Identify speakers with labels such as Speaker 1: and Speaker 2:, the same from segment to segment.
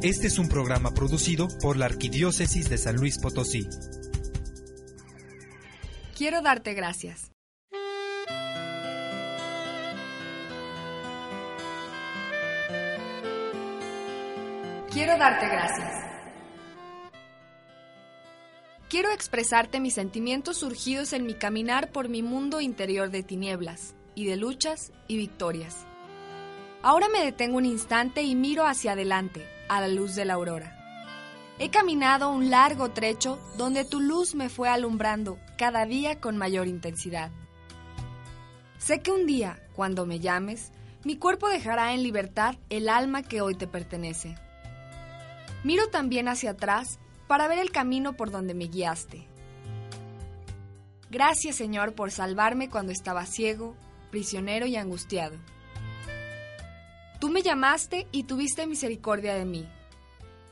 Speaker 1: Este es un programa producido por la Arquidiócesis de San Luis Potosí.
Speaker 2: Quiero darte gracias. Quiero darte gracias. Quiero expresarte mis sentimientos surgidos en mi caminar por mi mundo interior de tinieblas y de luchas y victorias. Ahora me detengo un instante y miro hacia adelante, a la luz de la aurora. He caminado un largo trecho donde tu luz me fue alumbrando cada día con mayor intensidad. Sé que un día, cuando me llames, mi cuerpo dejará en libertad el alma que hoy te pertenece. Miro también hacia atrás para ver el camino por donde me guiaste. Gracias Señor por salvarme cuando estaba ciego, prisionero y angustiado. Tú me llamaste y tuviste misericordia de mí.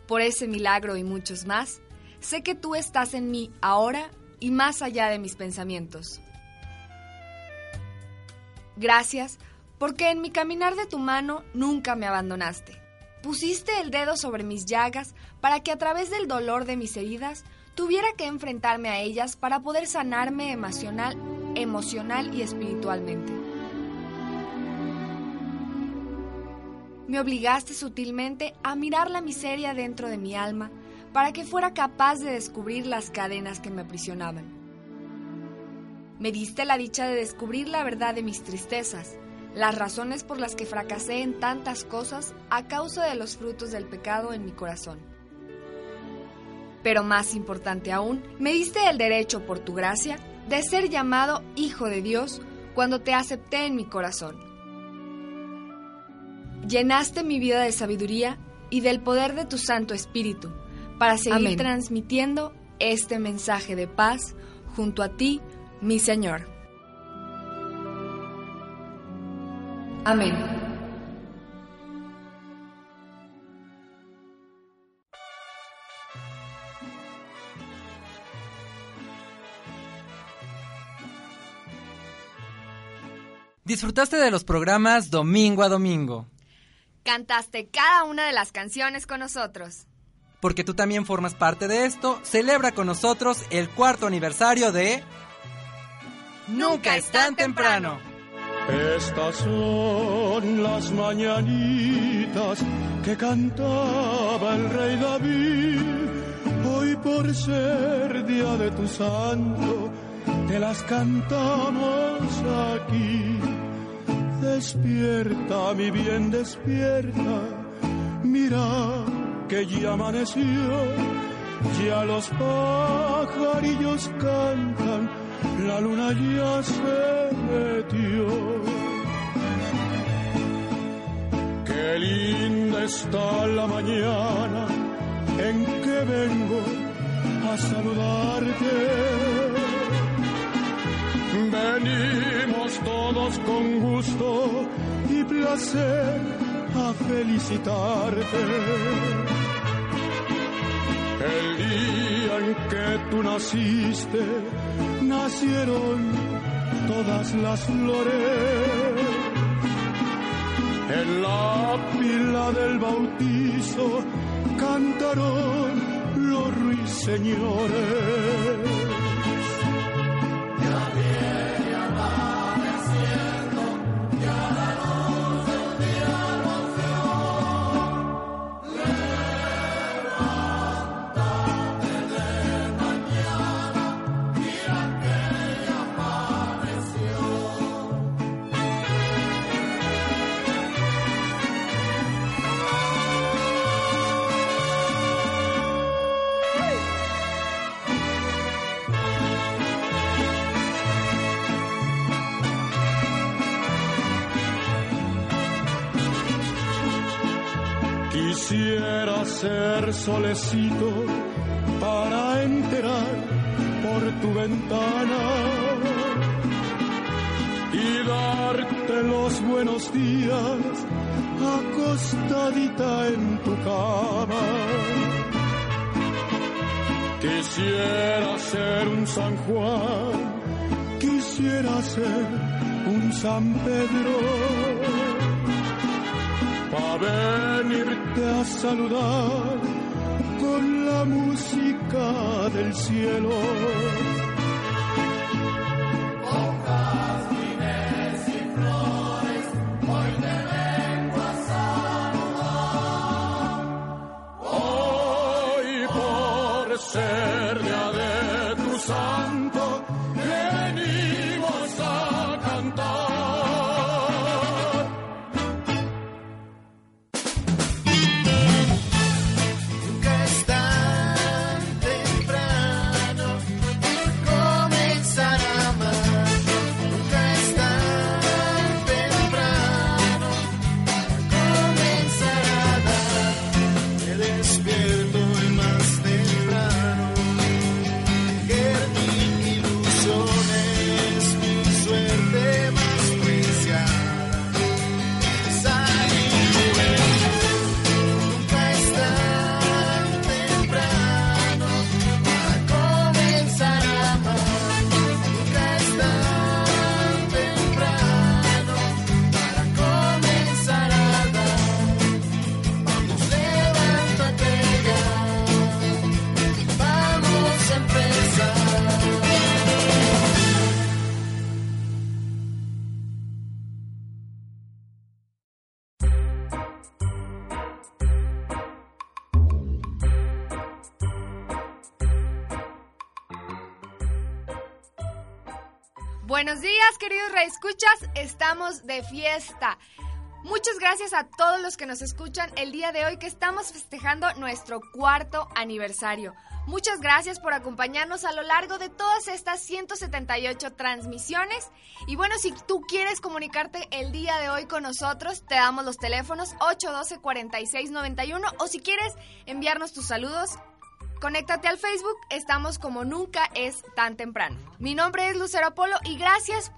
Speaker 2: Por ese milagro y muchos más, sé que tú estás en mí ahora y más allá de mis pensamientos. Gracias porque en mi caminar de tu mano nunca me abandonaste. Pusiste el dedo sobre mis llagas para que a través del dolor de mis heridas tuviera que enfrentarme a ellas para poder sanarme emocional, emocional y espiritualmente. Me obligaste sutilmente a mirar la miseria dentro de mi alma para que fuera capaz de descubrir las cadenas que me aprisionaban. Me diste la dicha de descubrir la verdad de mis tristezas, las razones por las que fracasé en tantas cosas a causa de los frutos del pecado en mi corazón. Pero más importante aún, me diste el derecho por tu gracia de ser llamado Hijo de Dios cuando te acepté en mi corazón. Llenaste mi vida de sabiduría y del poder de tu Santo Espíritu para seguir transmitiendo este mensaje de paz junto a ti, mi Señor. Amén.
Speaker 3: Disfrutaste de los programas domingo a domingo.
Speaker 2: Cantaste cada una de las canciones con nosotros.
Speaker 3: Porque tú también formas parte de esto, celebra con nosotros el cuarto aniversario de... Nunca es tan temprano.
Speaker 4: Estas son las mañanitas que cantaba el rey David. Hoy por ser día de tu santo, te las cantamos aquí. Despierta, mi bien, despierta. Mira que ya amaneció, ya los pajarillos cantan la luna ya se metió. Qué linda está la mañana en que vengo a saludarte. Venimos todos con gusto y placer a felicitarte. El día en que tú naciste, nacieron todas las flores. En la pila del bautizo cantaron los ruiseñores. Solecito para enterar por tu ventana y darte los buenos días acostadita en tu cama. Quisiera ser un San Juan, quisiera ser un San Pedro a venirte a
Speaker 5: saludar con la música del cielo.
Speaker 2: Queridos reescuchas. Estamos de fiesta. Muchas gracias a todos los que nos escuchan el día de hoy que estamos festejando nuestro cuarto aniversario. Muchas gracias por acompañarnos a lo largo de todas estas 178 transmisiones. Y bueno, si tú quieres comunicarte el día de hoy con nosotros, te damos los teléfonos 812-4691 o si quieres enviarnos tus saludos, Conéctate al Facebook, estamos como nunca es tan temprano. Mi nombre es Lucero Polo y gracias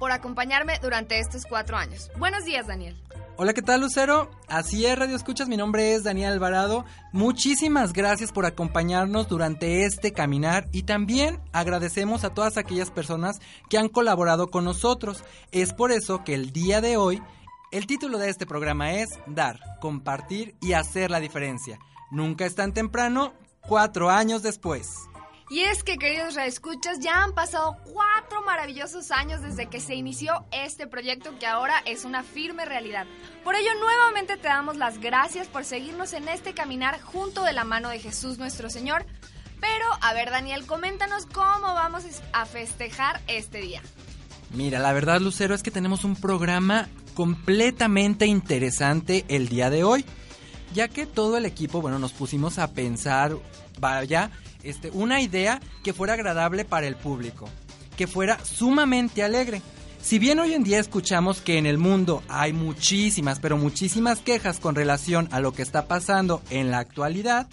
Speaker 2: por acompañarme durante estos cuatro años. Buenos días, Daniel.
Speaker 3: Hola, ¿qué tal, Lucero? Así es, Radio Escuchas, mi nombre es Daniel Alvarado. Muchísimas gracias por acompañarnos durante este caminar y también agradecemos a todas aquellas personas que han colaborado con nosotros. Es por eso que el día de hoy, el título de este programa es Dar, Compartir y Hacer la Diferencia. Nunca es tan temprano, cuatro años después.
Speaker 2: Y es que, queridos reescuchas, ya han pasado cuatro maravillosos años desde que se inició este proyecto que ahora es una firme realidad. Por ello, nuevamente te damos las gracias por seguirnos en este caminar junto de la mano de Jesús nuestro Señor. Pero, a ver, Daniel, coméntanos cómo vamos a festejar este día.
Speaker 3: Mira, la verdad, Lucero, es que tenemos un programa completamente interesante el día de hoy, ya que todo el equipo, bueno, nos pusimos a pensar, vaya, este, una idea que fuera agradable para el público, que fuera sumamente alegre. Si bien hoy en día escuchamos que en el mundo hay muchísimas, pero muchísimas quejas con relación a lo que está pasando en la actualidad,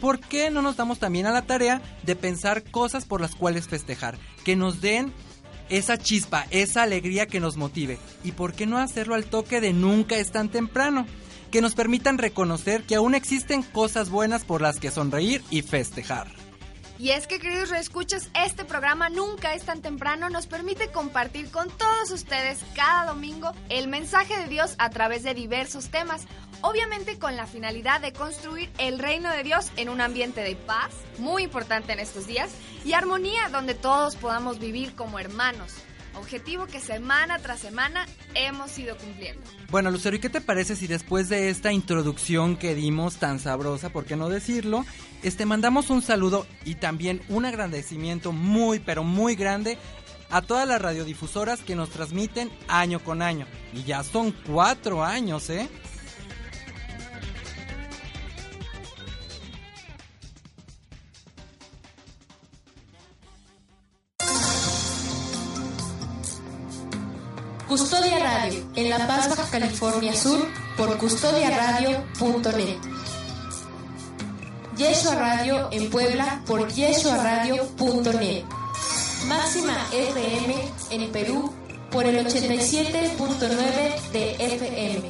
Speaker 3: ¿por qué no nos damos también a la tarea de pensar cosas por las cuales festejar? Que nos den esa chispa, esa alegría que nos motive. ¿Y por qué no hacerlo al toque de nunca es tan temprano? Que nos permitan reconocer que aún existen cosas buenas por las que sonreír y festejar.
Speaker 2: Y es que, queridos reescuchas, este programa Nunca es tan temprano nos permite compartir con todos ustedes cada domingo el mensaje de Dios a través de diversos temas, obviamente con la finalidad de construir el reino de Dios en un ambiente de paz, muy importante en estos días, y armonía donde todos podamos vivir como hermanos. Objetivo que semana tras semana hemos ido cumpliendo.
Speaker 3: Bueno, Lucero, ¿y qué te parece si después de esta introducción que dimos tan sabrosa, por qué no decirlo, este mandamos un saludo y también un agradecimiento muy pero muy grande a todas las radiodifusoras que nos transmiten año con año. Y ya son cuatro años, ¿eh?
Speaker 6: Custodia Radio, en La Paz, Baja California Sur, por custodiaradio.net. Yeshua Radio en Puebla, por yeshuaradio.net. Máxima FM en Perú, por el 87.9 de FM.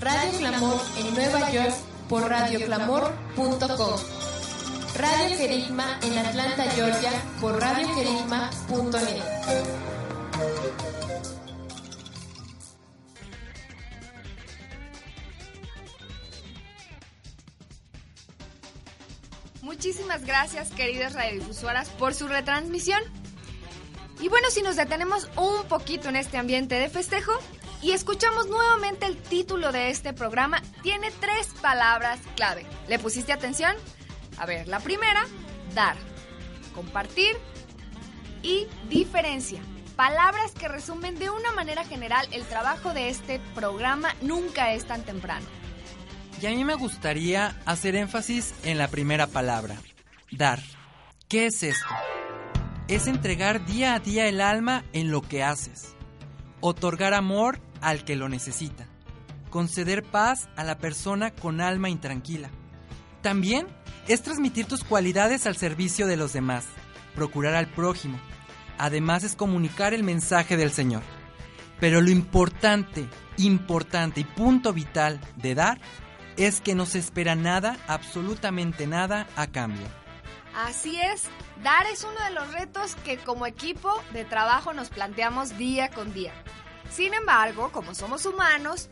Speaker 6: Radio Clamor en Nueva York, por radioclamor.com. Radio Querigma en Atlanta, Georgia, por radioquerigma.net.
Speaker 2: Muchísimas gracias, queridas radiodifusoras, por su retransmisión. Y bueno, si nos detenemos un poquito en este ambiente de festejo y escuchamos nuevamente el título de este programa, tiene tres palabras clave. ¿Le pusiste atención? A ver, la primera, dar, compartir y diferencia. Palabras que resumen de una manera general el trabajo de este programa Nunca es tan temprano.
Speaker 3: Y a mí me gustaría hacer énfasis en la primera palabra, dar. ¿Qué es esto? Es entregar día a día el alma en lo que haces. Otorgar amor al que lo necesita. Conceder paz a la persona con alma intranquila. También es transmitir tus cualidades al servicio de los demás. Procurar al prójimo. Además es comunicar el mensaje del Señor. Pero lo importante, importante y punto vital de dar es que no se espera nada, absolutamente nada a cambio.
Speaker 2: Así es, dar es uno de los retos que como equipo de trabajo nos planteamos día con día. Sin embargo, como somos humanos,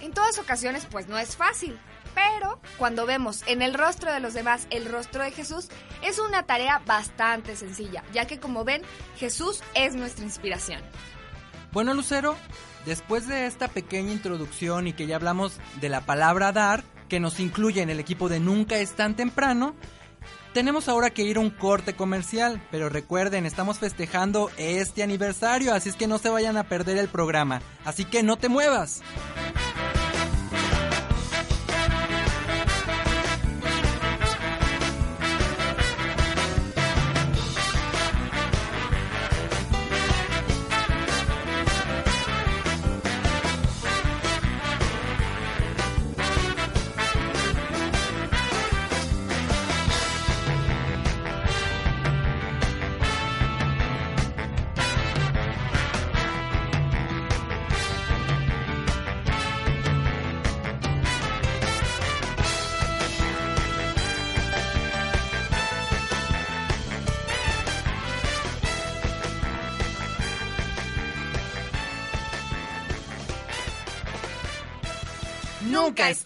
Speaker 2: en todas ocasiones pues no es fácil. Pero cuando vemos en el rostro de los demás el rostro de Jesús, es una tarea bastante sencilla, ya que como ven, Jesús es nuestra inspiración.
Speaker 3: Bueno, Lucero, después de esta pequeña introducción y que ya hablamos de la palabra dar, que nos incluye en el equipo de Nunca es tan temprano, tenemos ahora que ir a un corte comercial, pero recuerden, estamos festejando este aniversario, así es que no se vayan a perder el programa, así que no te muevas.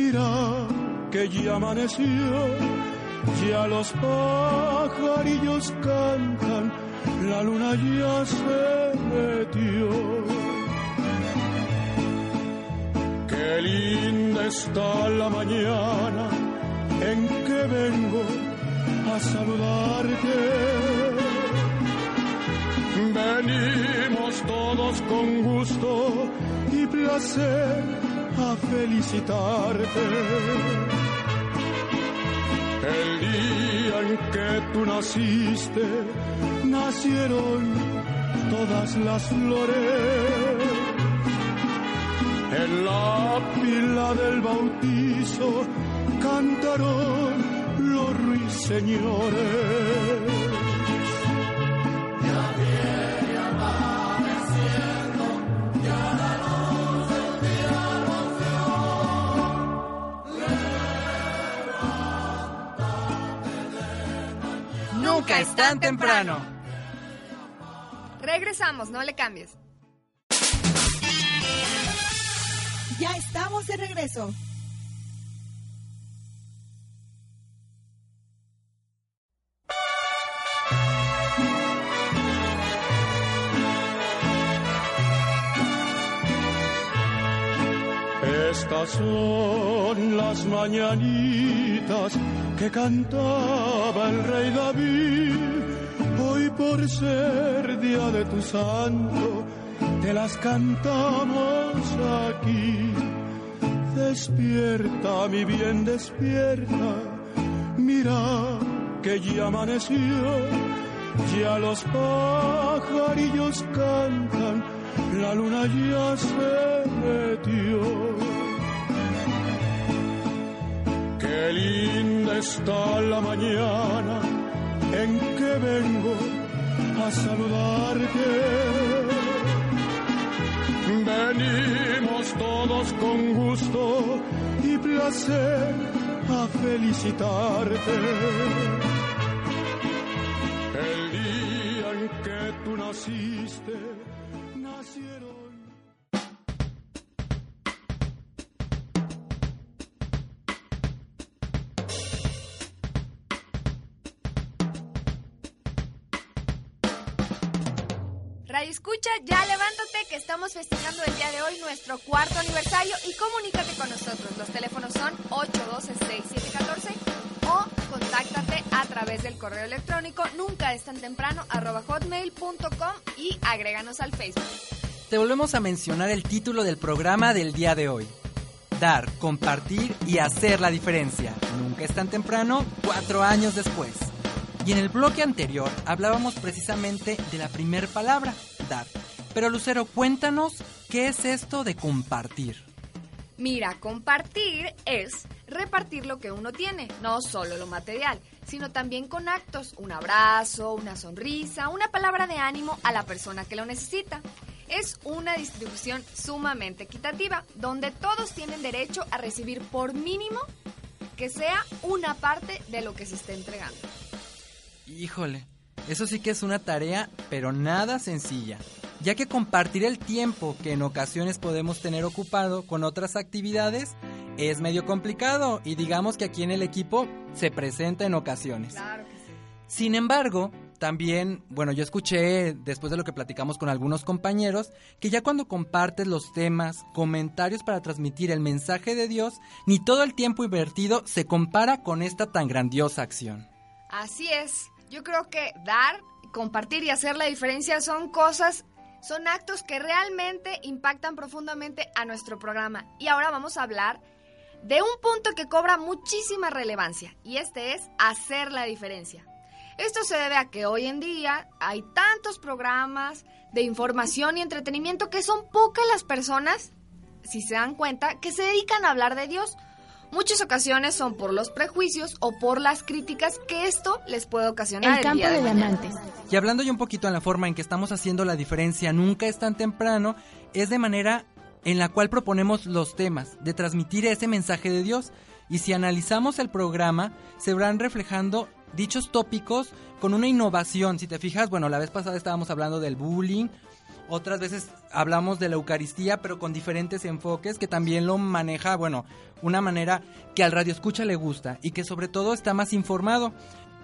Speaker 4: Mira que ya amaneció, ya los pajarillos cantan, la luna ya se metió. Qué linda está la mañana en que vengo a saludarte. Venimos todos con gusto y placer a felicitarte. El día en que tú naciste, nacieron todas las flores. En la pila del bautizo cantaron los ruiseñores.
Speaker 3: Nunca es tan temprano.
Speaker 2: Regresamos, no le cambies.
Speaker 7: Ya estamos de regreso.
Speaker 4: Son las mañanitas que cantaba el rey David. Hoy por ser día de tu santo, te las cantamos aquí. Despierta, mi bien, despierta. Mira que ya amaneció, ya los pajarillos cantan, la luna ya se metió. Qué linda está la mañana en que vengo a saludarte. Venimos todos con gusto y placer a felicitarte. El día en que tú naciste, nacieron.
Speaker 2: Escucha, ya levántate que estamos festejando el día de hoy nuestro cuarto aniversario y comunícate con nosotros. Los teléfonos son 812-6714 o contáctate a través del correo electrónico nunca es tan temprano hotmail.com y agréganos al Facebook.
Speaker 3: Te volvemos a mencionar el título del programa del día de hoy. Dar, compartir y hacer la diferencia. Nunca es tan temprano, cuatro años después. Y en el bloque anterior hablábamos precisamente de la primer palabra, Pero Lucero, cuéntanos qué es esto de compartir.
Speaker 2: Mira, compartir es repartir lo que uno tiene, no solo lo material, sino también con actos, un abrazo, una sonrisa, una palabra de ánimo a la persona que lo necesita. Es una distribución sumamente equitativa, donde todos tienen derecho a recibir por mínimo que sea una parte de lo que se está entregando.
Speaker 3: Híjole, eso sí que es una tarea, pero nada sencilla, ya que compartir el tiempo que en ocasiones podemos tener ocupado con otras actividades es medio complicado y digamos que aquí en el equipo se presenta en ocasiones.
Speaker 2: Claro que sí.
Speaker 3: Sin embargo, también, bueno, yo escuché después de lo que platicamos con algunos compañeros, que ya cuando compartes los temas, comentarios para transmitir el mensaje de Dios, ni todo el tiempo invertido se compara con esta tan grandiosa acción.
Speaker 2: Así es. Yo creo que dar, compartir y hacer la diferencia son cosas, son actos que realmente impactan profundamente a nuestro programa. Y ahora vamos a hablar de un punto que cobra muchísima relevancia y este es hacer la diferencia. Esto se debe a que hoy en día hay tantos programas de información y entretenimiento que son pocas las personas, si se dan cuenta, que se dedican a hablar de Dios. Muchas ocasiones son por los prejuicios o por las críticas que esto les puede ocasionar.
Speaker 8: El campo
Speaker 2: día
Speaker 8: de
Speaker 2: mañana.
Speaker 8: diamantes.
Speaker 3: Y hablando ya un poquito en la forma en que estamos haciendo la diferencia, nunca es tan temprano, es de manera en la cual proponemos los temas, de transmitir ese mensaje de Dios. Y si analizamos el programa, se verán reflejando dichos tópicos con una innovación. Si te fijas, bueno, la vez pasada estábamos hablando del bullying, otras veces hablamos de la Eucaristía, pero con diferentes enfoques que también lo maneja, bueno, una manera que al radio escucha le gusta y que sobre todo está más informado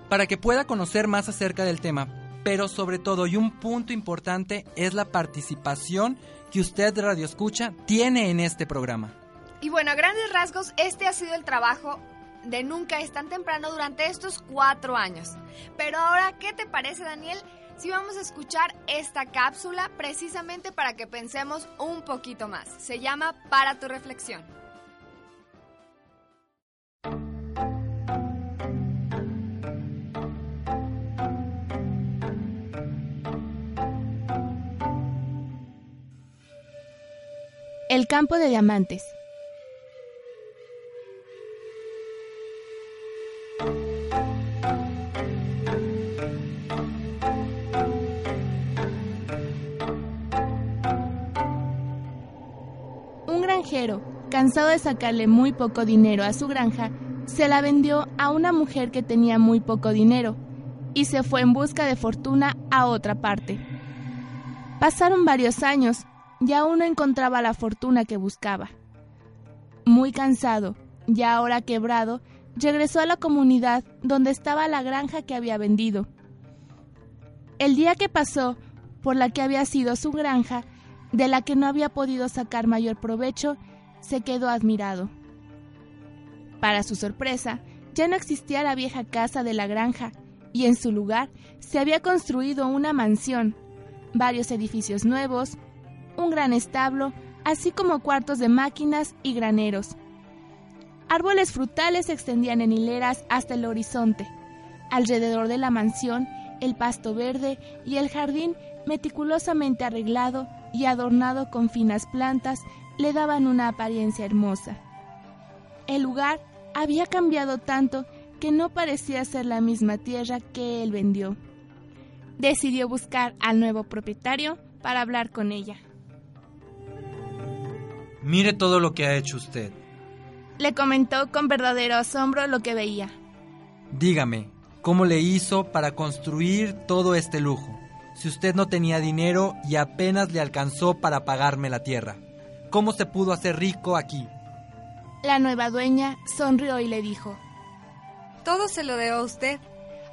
Speaker 3: para que pueda conocer más acerca del tema. Pero sobre todo, y un punto importante, es la participación que usted Radio Escucha tiene en este programa.
Speaker 2: Y bueno, a grandes rasgos, este ha sido el trabajo de Nunca es tan temprano durante estos cuatro años. Pero ahora, ¿qué te parece, Daniel? Si vamos a escuchar esta cápsula precisamente para que pensemos un poquito más. Se llama Para tu reflexión.
Speaker 8: El campo de diamantes. Cansado de sacarle muy poco dinero a su granja, se la vendió a una mujer que tenía muy poco dinero y se fue en busca de fortuna a otra parte. Pasaron varios años y aún no encontraba la fortuna que buscaba. Muy cansado, ya ahora quebrado, regresó a la comunidad donde estaba la granja que había vendido. El día que pasó por la que había sido su granja, de la que no había podido sacar mayor provecho, se quedó admirado. Para su sorpresa, ya no existía la vieja casa de la granja, y en su lugar se había construido una mansión, varios edificios nuevos, un gran establo, así como cuartos de máquinas y graneros. Árboles frutales se extendían en hileras hasta el horizonte. Alrededor de la mansión, el pasto verde y el jardín meticulosamente arreglado y adornado con finas plantas le daban una apariencia hermosa. El lugar había cambiado tanto que no parecía ser la misma tierra que él vendió. Decidió buscar al nuevo propietario para hablar con ella.
Speaker 3: Mire todo lo que ha hecho usted.
Speaker 8: Le comentó con verdadero asombro lo que veía.
Speaker 3: Dígame, ¿cómo le hizo para construir todo este lujo? Si usted no tenía dinero y apenas le alcanzó para pagarme la tierra. ¿Cómo se pudo hacer rico aquí?
Speaker 8: La nueva dueña sonrió y le dijo,
Speaker 2: Todo se lo debo a usted.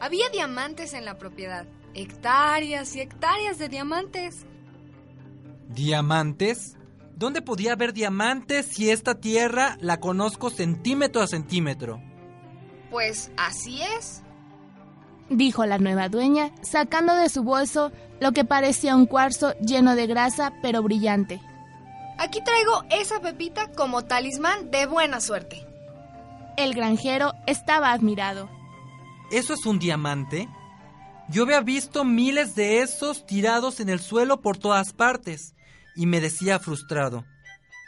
Speaker 2: Había diamantes en la propiedad. Hectáreas y hectáreas de diamantes.
Speaker 3: ¿Diamantes? ¿Dónde podía haber diamantes si esta tierra la conozco centímetro a centímetro?
Speaker 2: Pues así es.
Speaker 8: Dijo la nueva dueña, sacando de su bolso lo que parecía un cuarzo lleno de grasa pero brillante.
Speaker 2: Aquí traigo esa pepita como talismán de buena suerte.
Speaker 8: El granjero estaba admirado.
Speaker 3: ¿Eso es un diamante? Yo había visto miles de esos tirados en el suelo por todas partes y me decía frustrado.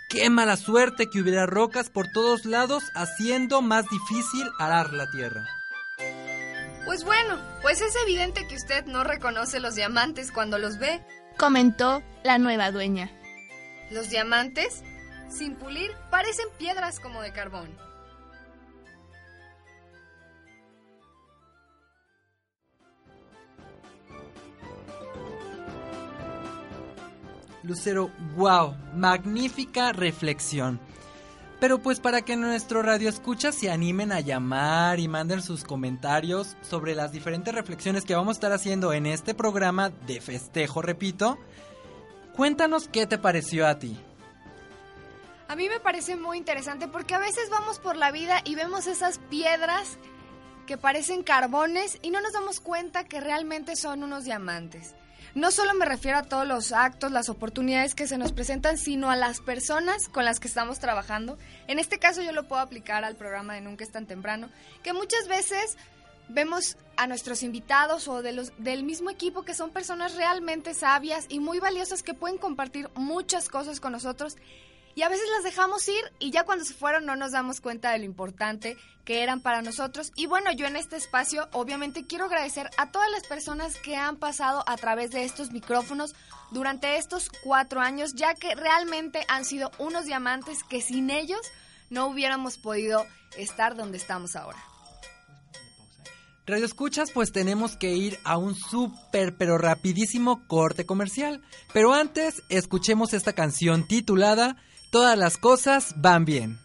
Speaker 3: Qué mala suerte que hubiera rocas por todos lados haciendo más difícil arar la tierra.
Speaker 2: Pues bueno, pues es evidente que usted no reconoce los diamantes cuando los ve.
Speaker 8: Comentó la nueva dueña.
Speaker 2: Los diamantes, sin pulir, parecen piedras como de carbón.
Speaker 3: Lucero, wow, magnífica reflexión. Pero pues para que nuestro radio escucha se animen a llamar y manden sus comentarios sobre las diferentes reflexiones que vamos a estar haciendo en este programa de festejo, repito, cuéntanos qué te pareció a ti.
Speaker 2: A mí me parece muy interesante porque a veces vamos por la vida y vemos esas piedras que parecen carbones y no nos damos cuenta que realmente son unos diamantes. No solo me refiero a todos los actos, las oportunidades que se nos presentan, sino a las personas con las que estamos trabajando. En este caso yo lo puedo aplicar al programa de Nunca es tan temprano, que muchas veces vemos a nuestros invitados o del mismo equipo que son personas realmente sabias y muy valiosas que pueden compartir muchas cosas con nosotros y a veces las dejamos ir y ya cuando se fueron no nos damos cuenta de lo importante que eran para nosotros. Y bueno, yo en este espacio obviamente quiero agradecer a todas las personas que han pasado a través de estos micrófonos durante estos cuatro años, ya que realmente han sido unos diamantes que sin ellos no hubiéramos podido estar donde estamos ahora.
Speaker 3: Radio Escuchas, pues tenemos que ir a un súper pero rapidísimo corte comercial. Pero antes, escuchemos esta canción titulada Todas las cosas van bien.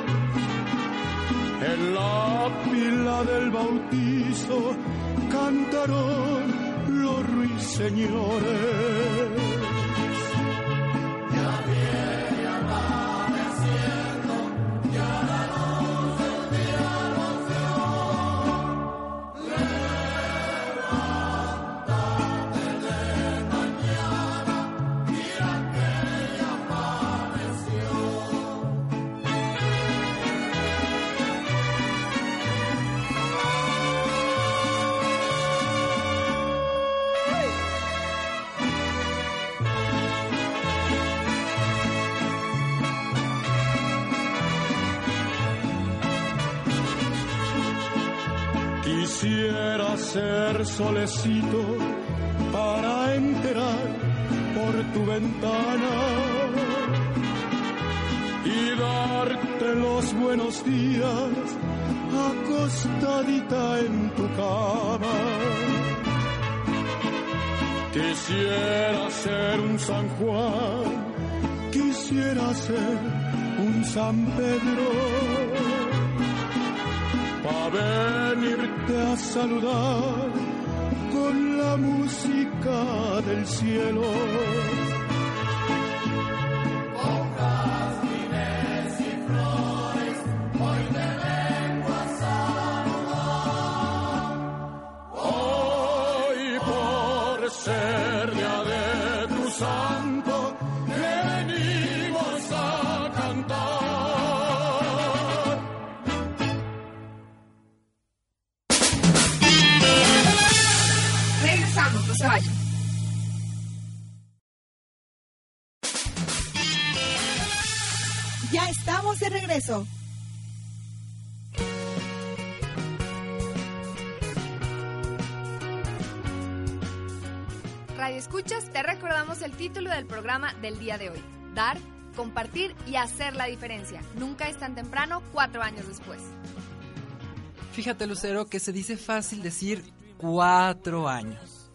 Speaker 4: En la pila del bautizo cantaron los ruiseñores. Solecito para enterar por tu ventana y darte los buenos días acostadita en tu cama. Quisiera ser un San Juan, quisiera ser un San Pedro para venirte a saludar música del cielo.
Speaker 2: Radio Escuchas, te recordamos el título del programa del día de hoy. Dar, compartir y hacer la diferencia. Nunca es tan temprano, cuatro años después.
Speaker 3: Fíjate, Lucero, que se dice fácil decir cuatro años.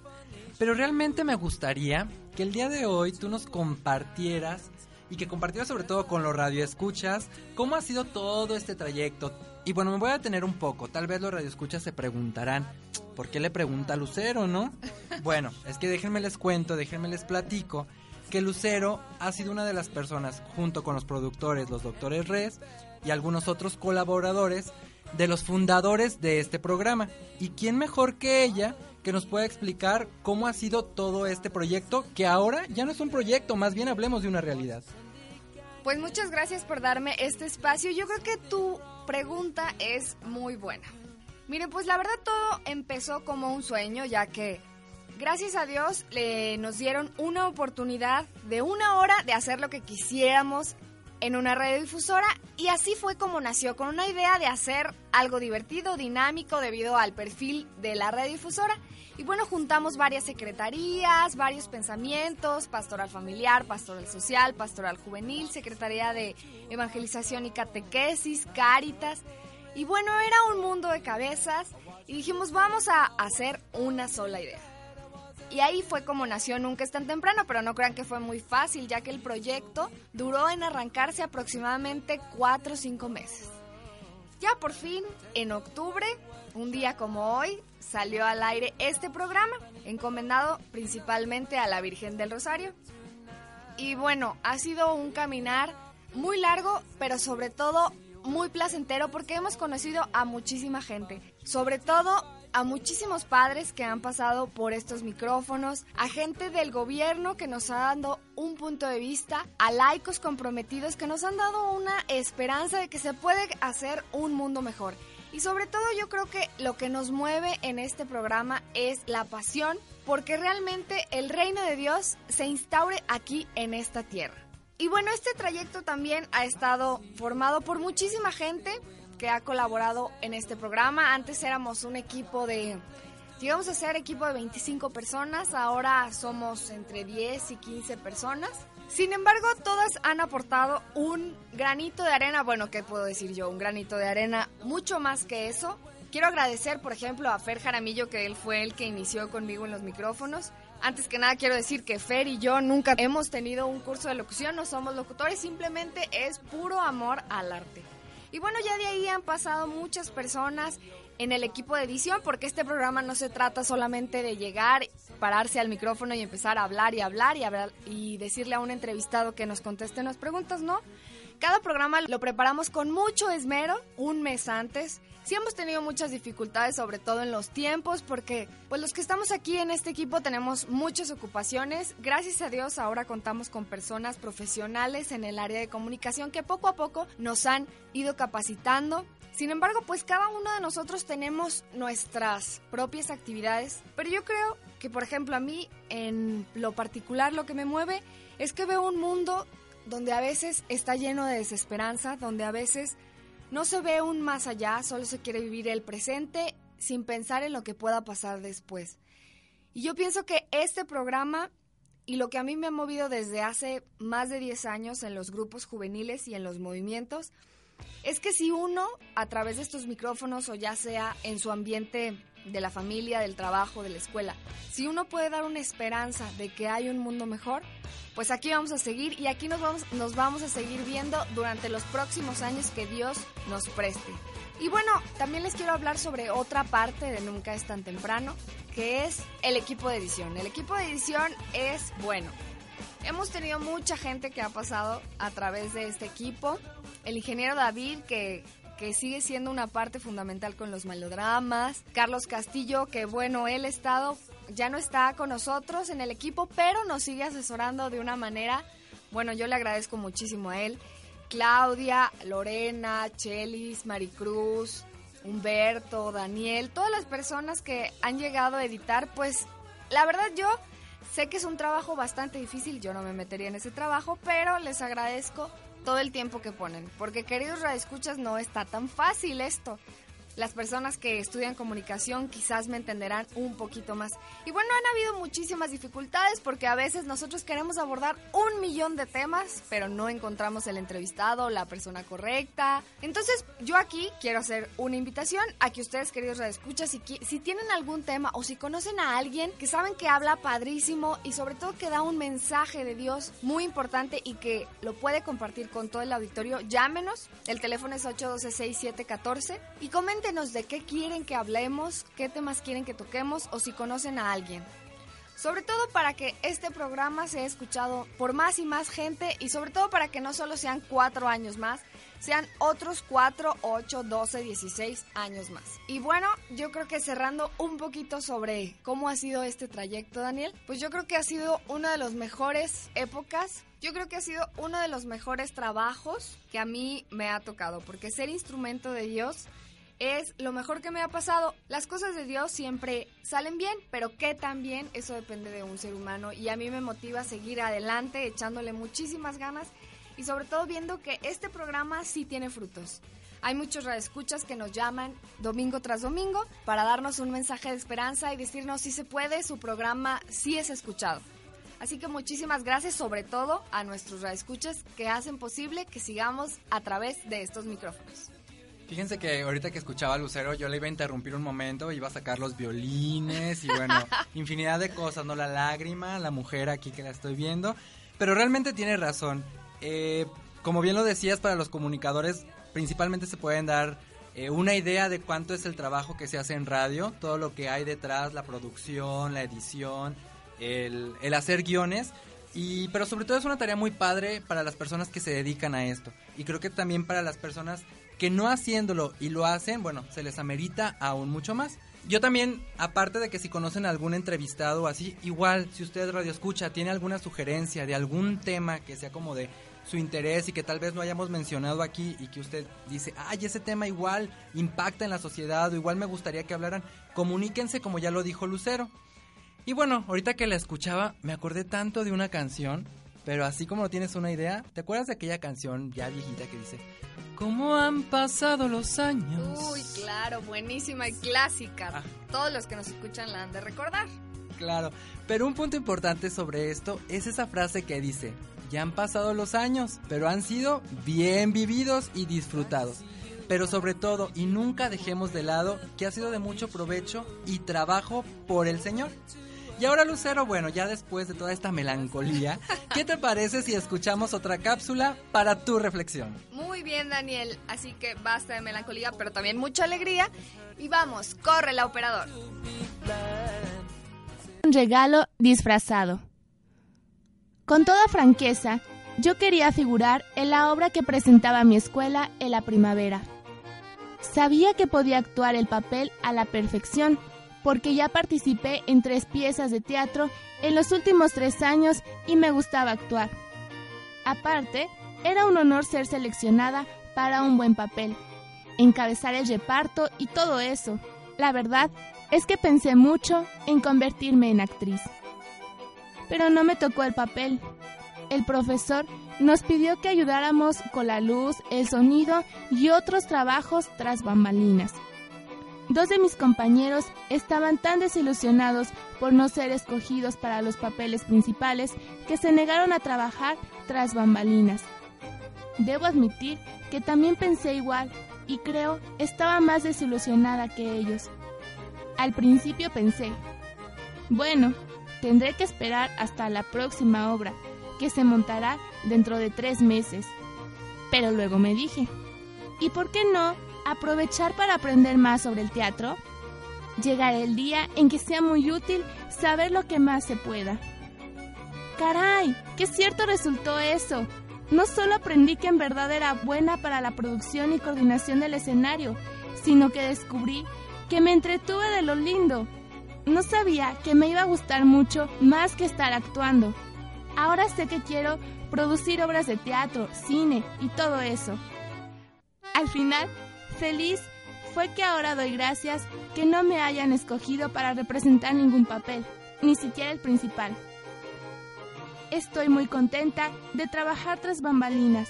Speaker 3: Pero realmente me gustaría que el día de hoy tú nos compartieras y que compartieras sobre todo con los radioescuchas cómo ha sido todo este trayecto. Y bueno, me voy a detener un poco. Tal vez los radioescuchas se preguntarán, ¿por qué le pregunta a Lucero, no? Bueno, es que déjenme les cuento, déjenme les platico que Lucero ha sido una de las personas, junto con los productores, los doctores Res y algunos otros colaboradores, de los fundadores de este programa. ¿Y quién mejor que ella que nos pueda explicar cómo ha sido todo este proyecto, que ahora ya no es un proyecto, más bien hablemos de una realidad?
Speaker 2: Pues muchas gracias por darme este espacio. Yo creo que tu pregunta es muy buena. Miren, pues la verdad todo empezó como un sueño, ya que gracias a Dios le nos dieron una oportunidad de una hora de hacer lo que quisiéramos en una radiodifusora y así fue como nació, con una idea de hacer algo divertido, dinámico debido al perfil de la radiodifusora. Y bueno, juntamos varias secretarías, varios pensamientos, pastoral familiar, pastoral social, pastoral juvenil, secretaría de evangelización y catequesis, cáritas. Y bueno, era un mundo de cabezas y dijimos, vamos a hacer una sola idea. Y ahí fue como nació Nunca es tan temprano, pero no crean que fue muy fácil, ya que el proyecto duró en arrancarse aproximadamente 4 o 5 meses. Ya por fin, en octubre, un día como hoy, salió al aire este programa, encomendado principalmente a la Virgen del Rosario. Y bueno, ha sido un caminar muy largo, pero sobre todo muy placentero porque hemos conocido a muchísima gente. Sobre todo a muchísimos padres que han pasado por estos micrófonos, a gente del gobierno que nos ha dado un punto de vista, a laicos comprometidos que nos han dado una esperanza de que se puede hacer un mundo mejor. Y sobre todo yo creo que lo que nos mueve en este programa es la pasión porque realmente el reino de Dios se instaure aquí en esta tierra. Y bueno, este trayecto también ha estado formado por muchísima gente que ha colaborado en este programa. Antes éramos un equipo de, llegamos a ser equipo de 25 personas, ahora somos entre 10 y 15 personas. Sin embargo, todas han aportado un granito de arena, bueno, ¿qué puedo decir yo? Un granito de arena, mucho más que eso. Quiero agradecer, por ejemplo, a Fer Jaramillo, que él fue el que inició conmigo en los micrófonos. Antes que nada quiero decir que Fer y yo nunca hemos tenido un curso de locución, no somos locutores, simplemente es puro amor al arte. Y bueno, ya de ahí han pasado muchas personas en el equipo de edición, porque este programa no se trata solamente de llegar, pararse al micrófono y empezar a hablar y hablar y, hablar, y decirle a un entrevistado que nos conteste unas preguntas, ¿no? Cada programa lo preparamos con mucho esmero un mes antes. Sí hemos tenido muchas dificultades, sobre todo en los tiempos, porque pues los que estamos aquí en este equipo tenemos muchas ocupaciones. Gracias a Dios ahora contamos con personas profesionales en el área de comunicación que poco a poco nos han ido capacitando. Sin embargo, pues cada uno de nosotros tenemos nuestras propias actividades, pero yo creo que, por ejemplo, a mí en lo particular lo que me mueve es que veo un mundo donde a veces está lleno de desesperanza, donde a veces no se ve un más allá, solo se quiere vivir el presente sin pensar en lo que pueda pasar después. Y yo pienso que este programa y lo que a mí me ha movido desde hace más de 10 años en los grupos juveniles y en los movimientos, es que si uno, a través de estos micrófonos o ya sea en su ambiente de la familia, del trabajo, de la escuela, si uno puede dar una esperanza de que hay un mundo mejor, pues aquí vamos a seguir y aquí nos vamos, nos vamos a seguir viendo durante los próximos años que Dios nos preste. Y bueno, también les quiero hablar sobre otra parte de Nunca es tan temprano, que es el equipo de edición. El equipo de edición es bueno. Hemos tenido mucha gente que ha pasado a través de este equipo. El ingeniero David, que, que sigue siendo una parte fundamental con los melodramas. Carlos Castillo, que bueno, él ha estado, ya no está con nosotros en el equipo, pero nos sigue asesorando de una manera, bueno, yo le agradezco muchísimo a él. Claudia, Lorena, Chelis, Maricruz, Humberto, Daniel, todas las personas que han llegado a editar, pues la verdad yo sé que es un trabajo bastante difícil, yo no me metería en ese trabajo, pero les agradezco todo el tiempo que ponen, porque queridos radioescuchas no está tan fácil esto. Las personas que estudian comunicación quizás me entenderán un poquito más. Y bueno, han habido muchísimas dificultades porque a veces nosotros queremos abordar un millón de temas, pero no encontramos el entrevistado, la persona correcta. Entonces, yo aquí quiero hacer una invitación a que ustedes, queridos radioescuchas, si, si tienen algún tema o si conocen a alguien que saben que habla padrísimo y sobre todo que da un mensaje de Dios muy importante y que lo puede compartir con todo el auditorio, llámenos. El teléfono es 812-6714 y coméntenos de qué quieren que hablemos, qué temas quieren que toquemos o si conocen a alguien. Sobre todo para que este programa sea escuchado por más y más gente y sobre todo para que no solo sean cuatro años más, sean otros cuatro, ocho, doce, dieciséis años más. Y bueno, yo creo que cerrando un poquito sobre cómo ha sido este trayecto, Daniel, pues yo creo que ha sido una de las mejores épocas. Yo creo que ha sido uno de los mejores trabajos que a mí me ha tocado, porque ser instrumento de Dios es lo mejor que me ha pasado. Las cosas de Dios siempre salen bien, pero qué tan bien, eso depende de un ser humano y a mí me motiva a seguir adelante echándole muchísimas ganas y sobre todo viendo que este programa sí tiene frutos. Hay muchos radioescuchas que nos llaman domingo tras domingo para darnos un mensaje de esperanza y decirnos si se puede, su programa sí es escuchado. Así que muchísimas gracias sobre todo a nuestros radioescuchas que hacen posible que sigamos a través de estos micrófonos.
Speaker 3: Fíjense que ahorita que escuchaba a Lucero, yo le iba a interrumpir un momento, iba a sacar los violines y bueno, infinidad de cosas, ¿no? La lágrima, la mujer aquí que la estoy viendo. Pero realmente tiene razón. Eh, como bien lo decías, para los comunicadores principalmente se pueden dar eh, una idea de cuánto es el trabajo que se hace en radio, todo lo que hay detrás, la producción, la edición, el, el hacer guiones. Y, pero sobre todo es una tarea muy padre para las personas que se dedican a esto. Y creo que también para las personas que no haciéndolo y lo hacen, bueno, se les amerita aún mucho más. Yo también, aparte de que si conocen a algún entrevistado así, igual, si usted radio escucha, tiene alguna sugerencia de algún tema que sea como de su interés y que tal vez no hayamos mencionado aquí y que usted dice, ay, ese tema igual impacta en la sociedad o igual me gustaría que hablaran, comuníquense como ya lo dijo Lucero. Y bueno, ahorita que la escuchaba, me acordé tanto de una canción, pero así como no tienes una idea, ¿te acuerdas de aquella canción ya viejita que dice, ¿cómo han pasado los años?
Speaker 2: Uy, claro, buenísima y clásica.
Speaker 3: Ah.
Speaker 2: Todos los que nos escuchan la han de recordar.
Speaker 3: Claro, pero un punto importante sobre esto es esa frase que dice, ya han pasado los años, pero han sido bien vividos y disfrutados. Pero sobre todo, y nunca dejemos de lado, que ha sido de mucho provecho y trabajo por el Señor. Y ahora Lucero, bueno, ya después de toda esta melancolía, ¿qué te parece si escuchamos otra cápsula para tu reflexión?
Speaker 2: Muy bien, Daniel. Así que basta de melancolía, pero también mucha alegría. Y vamos, corre la operador.
Speaker 8: Un regalo disfrazado. Con toda franqueza, yo quería figurar en la obra que presentaba mi escuela en la primavera. Sabía que podía actuar el papel a la perfección, porque ya participé en tres piezas de teatro en los últimos tres años y me gustaba actuar. Aparte, era un honor ser seleccionada para un buen papel, encabezar el reparto y todo eso. La verdad es que pensé mucho en convertirme en actriz. Pero no me tocó el papel. El profesor nos pidió que ayudáramos con la luz, el sonido y otros trabajos tras bambalinas. Dos de mis compañeros estaban tan desilusionados por no ser escogidos para los papeles principales que se negaron a trabajar tras bambalinas. Debo admitir que también pensé igual y creo estaba más desilusionada que ellos. Al principio pensé, bueno, tendré que esperar hasta la próxima obra, que se montará dentro de tres meses. Pero luego me dije, ¿y por qué no aprovechar para aprender más sobre el teatro? Llegará el día en que sea muy útil saber lo que más se pueda. ¡Caray! ¡Qué cierto resultó eso! No solo aprendí que en verdad era buena para la producción y coordinación del escenario, sino que descubrí que me entretuve de lo lindo. No sabía que me iba a gustar mucho más que estar actuando. Ahora sé que quiero producir obras de teatro, cine y todo eso. Al final, feliz fue que ahora doy gracias que no me hayan escogido para representar ningún papel, ni siquiera el principal. Estoy muy contenta de trabajar tras bambalinas.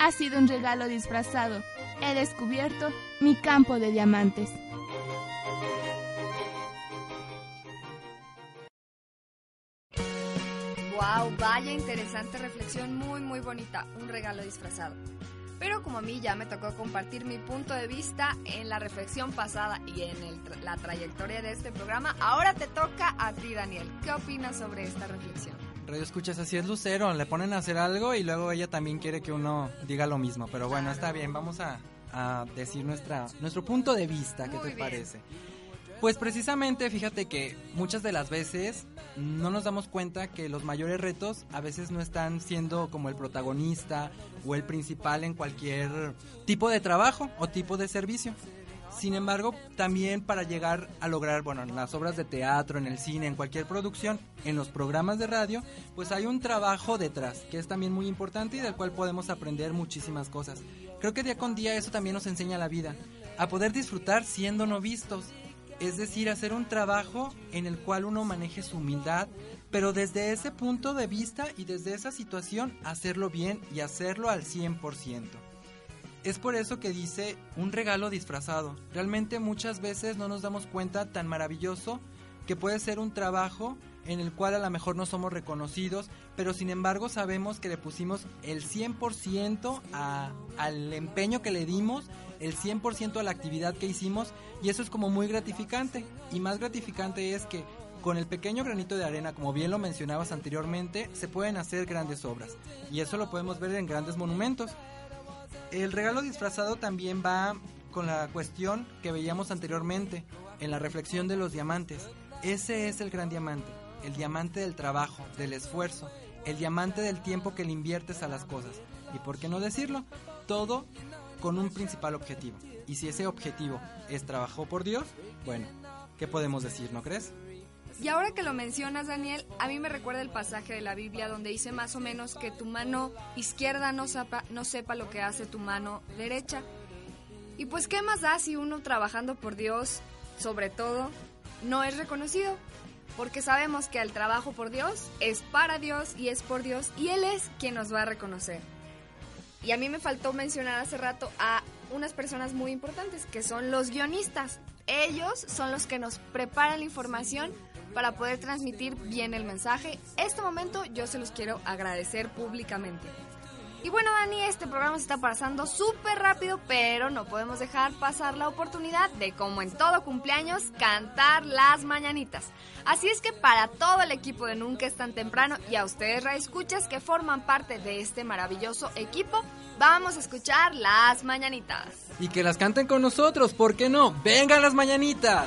Speaker 8: Ha sido un regalo disfrazado. He descubierto mi campo de diamantes.
Speaker 2: Wow, vaya interesante reflexión, muy muy bonita, un regalo disfrazado. Pero como a mí ya me tocó compartir mi punto de vista en la reflexión pasada y en el tra- la trayectoria de este programa, ahora te toca a ti, Daniel. ¿Qué opinas sobre esta reflexión?
Speaker 3: Radio escuchas así es Lucero, le ponen a hacer algo y luego ella también quiere que uno diga lo mismo. Pero bueno, está bien, vamos a, a decir nuestra, nuestro punto de vista, ¿qué
Speaker 2: Muy
Speaker 3: te
Speaker 2: bien.
Speaker 3: parece? Pues precisamente, fíjate que muchas de las veces no nos damos cuenta que los mayores retos a veces no están siendo como el protagonista o el principal en cualquier tipo de trabajo o tipo de servicio. Sin embargo, también para llegar a lograr, bueno, en las obras de teatro, en el cine, en cualquier producción, en los programas de radio, pues hay un trabajo detrás, que es también muy importante y del cual podemos aprender muchísimas cosas. Creo que día con día eso también nos enseña la vida, a poder disfrutar siendo no vistos, es decir, hacer un trabajo en el cual uno maneje su humildad, pero desde ese punto de vista y desde esa situación hacerlo bien y hacerlo al 100%. Es por eso que dice un regalo disfrazado. Realmente muchas veces no nos damos cuenta tan maravilloso que puede ser un trabajo en el cual a lo mejor no somos reconocidos, pero sin embargo sabemos que le pusimos el 100% a, al empeño que le dimos, el 100% a la actividad que hicimos y eso es como muy gratificante. Y más gratificante es que con el pequeño granito de arena, como bien lo mencionabas anteriormente, se pueden hacer grandes obras y eso lo podemos ver en grandes monumentos. El regalo disfrazado también va con la cuestión que veíamos anteriormente en la reflexión de los diamantes. Ese es el gran diamante, el diamante del trabajo, del esfuerzo, el diamante del tiempo que le inviertes a las cosas. Y por qué no decirlo, todo con un principal objetivo. Y si ese objetivo es trabajo por Dios, bueno, ¿qué podemos decir, no crees?
Speaker 2: Y ahora que lo mencionas, Daniel, a mí me recuerda el pasaje de la Biblia donde dice más o menos que tu mano izquierda no sepa, no sepa lo que hace tu mano derecha. Y pues, ¿qué más da si uno trabajando por Dios, sobre todo, no es reconocido? Porque sabemos que el trabajo por Dios es para Dios y es por Dios y Él es quien nos va a reconocer. Y a mí me faltó mencionar hace rato a unas personas muy importantes, que son los guionistas. Ellos son los que nos preparan la información para poder transmitir bien el mensaje. Este momento yo se los quiero agradecer públicamente. Y bueno, Dani, este programa se está pasando súper rápido, pero no podemos dejar pasar la oportunidad de, como en todo cumpleaños, cantar las mañanitas. Así es que para todo el equipo de Nunca es tan temprano y a ustedes, escuchas que forman parte de este maravilloso equipo, vamos a escuchar las mañanitas.
Speaker 3: Y que las canten con nosotros, ¿por qué no? ¡Vengan las mañanitas!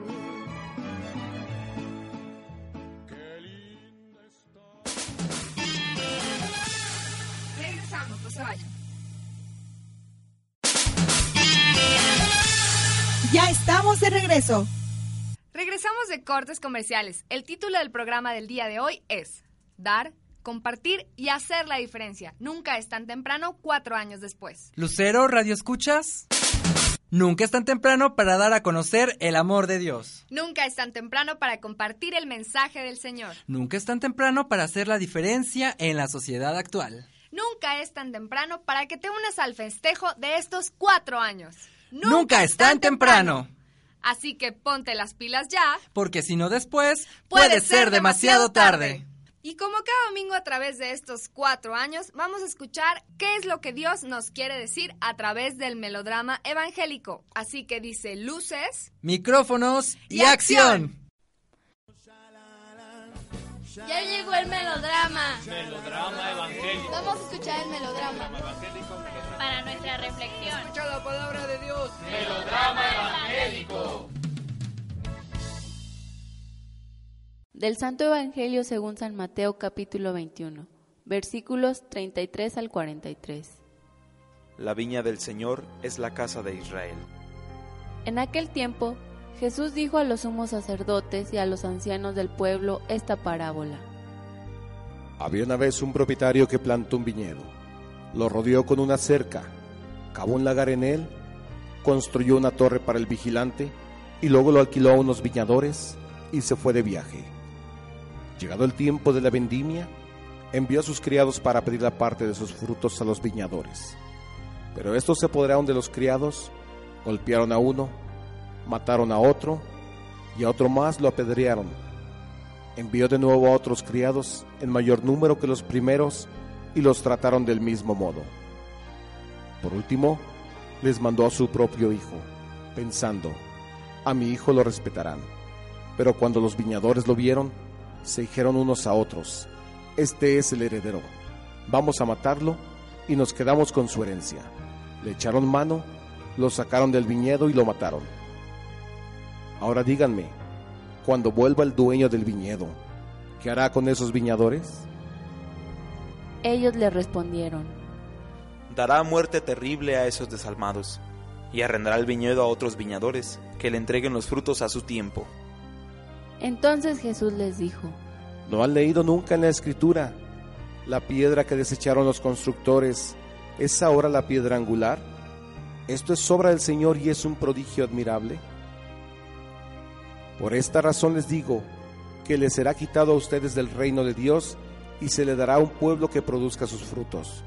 Speaker 2: Se vayan.
Speaker 7: Ya estamos de regreso.
Speaker 2: Regresamos de cortes comerciales. El título del programa del día de hoy es Dar, compartir y hacer la diferencia. Nunca es tan temprano cuatro años después.
Speaker 3: Lucero, Radio Escuchas. Nunca es tan temprano para dar a conocer el amor de Dios.
Speaker 2: Nunca es tan temprano para compartir el mensaje del Señor.
Speaker 3: Nunca es tan temprano para hacer la diferencia en la sociedad actual.
Speaker 2: Nunca es tan temprano para que te unas al festejo de estos cuatro años.
Speaker 3: Nunca, es tan temprano.
Speaker 2: Así que ponte las pilas ya.
Speaker 3: Porque si no después, puede, ser demasiado tarde.
Speaker 2: Y como cada domingo a través de estos cuatro años, vamos a escuchar qué es lo que Dios nos quiere decir a través del melodrama evangélico. Así que dice luces.
Speaker 3: Micrófonos y,
Speaker 2: Y acción.
Speaker 3: acción.
Speaker 9: Ya llegó el melodrama.
Speaker 4: Melodrama evangélico.
Speaker 9: Vamos a escuchar el melodrama. Para nuestra reflexión.
Speaker 3: Escucha la palabra de Dios.
Speaker 4: Melodrama evangélico.
Speaker 6: Del Santo Evangelio según San Mateo capítulo 21, versículos 33 al 43.
Speaker 10: La viña del Señor es la casa de Israel.
Speaker 6: En aquel tiempo, Jesús dijo a los sumos sacerdotes y a los ancianos del pueblo esta parábola.
Speaker 11: Había una vez un propietario que plantó un viñedo, lo rodeó con una cerca, cavó un lagar en él, construyó una torre para el vigilante y luego lo alquiló a unos viñadores y se fue de viaje. Llegado el tiempo de la vendimia, envió a sus criados para pedir la parte de sus frutos a los viñadores. Pero estos se apoderaron de los criados, golpearon a uno, mataron a otro y a otro más lo apedrearon. Envió de nuevo a otros criados en mayor número que los primeros y los trataron del mismo modo. Por último, les mandó a su propio hijo, pensando, a mi hijo lo respetarán. Pero cuando los viñadores lo vieron, se dijeron unos a otros, este es el heredero, vamos a matarlo y nos quedamos con su herencia. Le echaron mano, lo sacaron del viñedo y lo mataron. Ahora díganme, cuando vuelva el dueño del viñedo, ¿qué hará con esos viñadores?
Speaker 6: Ellos le respondieron,
Speaker 10: Dará muerte terrible a esos desalmados, y arrendará el viñedo a otros viñadores, que le entreguen los frutos a su tiempo.
Speaker 6: Entonces Jesús les dijo,
Speaker 11: ¿No han leído nunca en la escritura? La piedra que desecharon los constructores es ahora la piedra angular. Esto es obra del Señor y es un prodigio admirable. Por esta razón les digo que les será quitado a ustedes del reino de Dios y se le dará un pueblo que produzca sus frutos.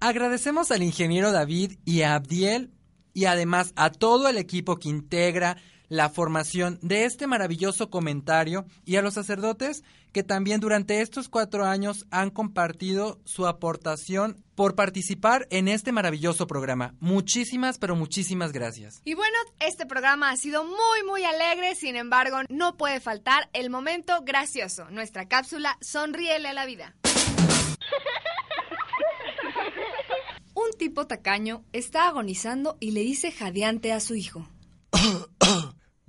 Speaker 3: Agradecemos al ingeniero David y a Abdiel y además a todo el equipo que integra la formación de este maravilloso comentario y a los sacerdotes que también durante estos cuatro años han compartido su aportación por participar en este maravilloso programa. Muchísimas, pero muchísimas gracias.
Speaker 2: Y bueno, este programa ha sido muy, muy alegre, sin embargo, no puede faltar el momento gracioso, nuestra cápsula Sonríele a la vida. Un tipo tacaño está agonizando y le dice jadeante a su hijo.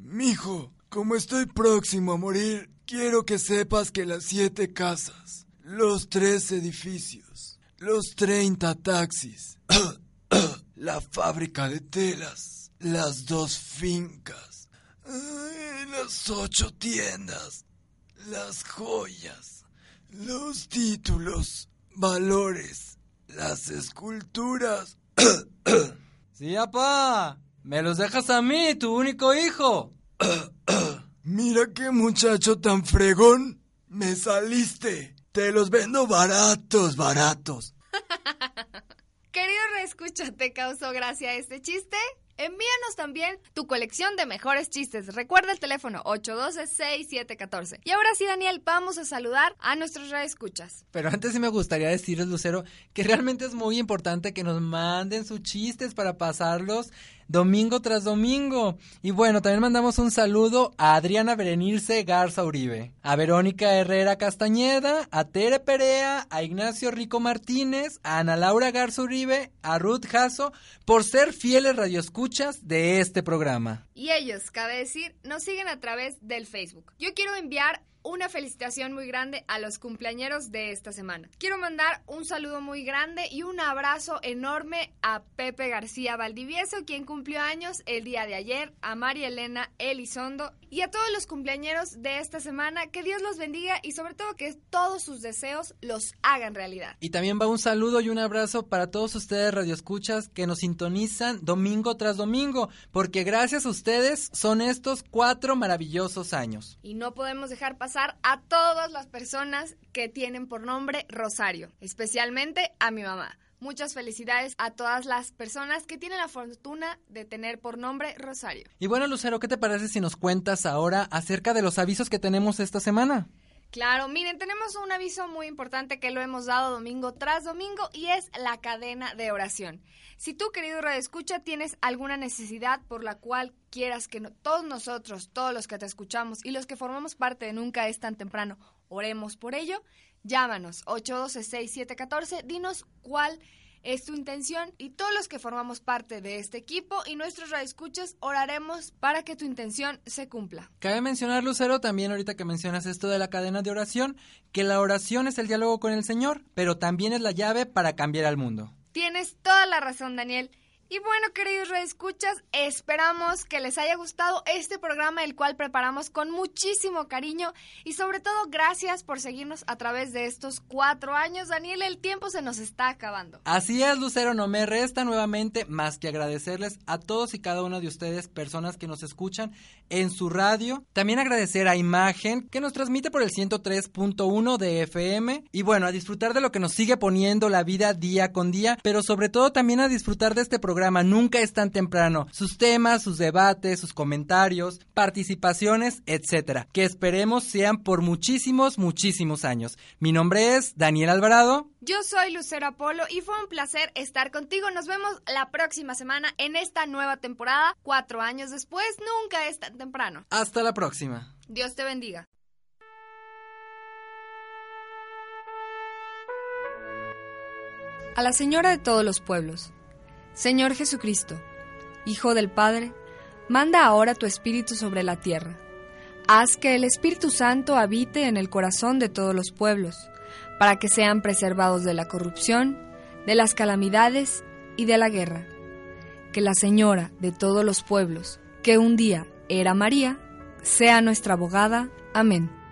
Speaker 12: Mijo, como estoy próximo a morir, quiero que sepas que las siete casas, los tres edificios, los treinta taxis, la fábrica de telas, las dos fincas, ay, las ocho tiendas, las joyas, los títulos, valores, las esculturas.
Speaker 3: Sí, papá. Me los dejas a mí, tu único hijo.
Speaker 12: Mira qué muchacho tan fregón. Me saliste. Te los vendo baratos, baratos.
Speaker 2: Querido reescucha, ¿te causó gracia este chiste? Envíanos también tu colección de mejores chistes. Recuerda el teléfono 812-6714. Y ahora sí, Daniel, vamos a saludar a nuestros reescuchas.
Speaker 3: Pero antes sí me gustaría decirles, Lucero, que realmente es muy importante que nos manden sus chistes para pasarlos domingo tras domingo. Y bueno, también mandamos un saludo a Adriana Berenice Garza Uribe, a Verónica Herrera Castañeda, a Tere Perea, a Ignacio Rico Martínez, a Ana Laura Garza Uribe, a Ruth Jasso, por ser fieles radioescuchas de este programa.
Speaker 2: Y ellos, cabe decir, nos siguen a través del Facebook. Yo quiero enviar una felicitación muy grande a los cumpleañeros de esta semana. Quiero mandar un saludo muy grande y un abrazo enorme a Pepe García Valdivieso, quien cumplió años el día de ayer, a María Elena Elizondo y a todos los cumpleañeros de esta semana. Que Dios los bendiga y sobre todo que todos sus deseos los hagan realidad.
Speaker 3: Y también va un saludo y un abrazo para todos ustedes radioescuchas que nos sintonizan domingo tras domingo, porque gracias a ustedes son estos cuatro maravillosos años.
Speaker 2: Y no podemos dejar pasar a todas las personas que tienen por nombre Rosario, especialmente a mi mamá. Muchas felicidades a todas las personas que tienen la fortuna de tener por nombre Rosario.
Speaker 3: Y bueno, Lucero, ¿qué te parece si nos cuentas ahora acerca de los avisos que tenemos esta semana?
Speaker 2: Claro, miren, tenemos un aviso muy importante que lo hemos dado domingo tras domingo y es la cadena de oración. Si tú, querido Radio Escucha, tienes alguna necesidad por la cual quieras que todos nosotros, todos los que te escuchamos y los que formamos parte de Nunca es tan temprano, oremos por ello, llámanos 812-6714, dinos cuál es tu intención y todos los que formamos parte de este equipo y nuestros radioescuchas oraremos para que tu intención se cumpla.
Speaker 3: Cabe mencionar, Lucero, también ahorita que mencionas esto de la cadena de oración, que la oración es el diálogo con el Señor, pero también es la llave para cambiar al mundo.
Speaker 2: Tienes toda la razón, Daniel. Y bueno, queridos reescuchas, esperamos que les haya gustado este programa, el cual preparamos con muchísimo cariño y sobre todo gracias por seguirnos a través de estos cuatro años. Daniel, el tiempo se nos está acabando.
Speaker 3: Así es, Lucero, no me resta nuevamente más que agradecerles a todos y cada uno de ustedes, personas que nos escuchan en su radio. También agradecer a Imagen, que nos transmite por el 103.1 de FM. Y bueno, a disfrutar de lo que nos sigue poniendo la vida día con día, pero sobre todo también a disfrutar de este programa Nunca es tan temprano. Sus temas, sus debates, sus comentarios, participaciones, etcétera. Que esperemos sean por muchísimos, muchísimos años. Mi nombre es Daniel Alvarado.
Speaker 2: Yo soy Lucero Apolo y fue un placer estar contigo. Nos vemos la próxima semana en esta nueva temporada. Cuatro años después, nunca es tan temprano.
Speaker 3: Hasta la próxima.
Speaker 2: Dios te bendiga. A la Señora de todos los pueblos. Señor Jesucristo, Hijo del Padre, manda ahora tu Espíritu sobre la tierra. Haz que el Espíritu Santo habite en el corazón de todos los pueblos, para que sean preservados de la corrupción, de las calamidades y de la guerra. Que la Señora de todos los pueblos, que un día era María, sea nuestra abogada. Amén.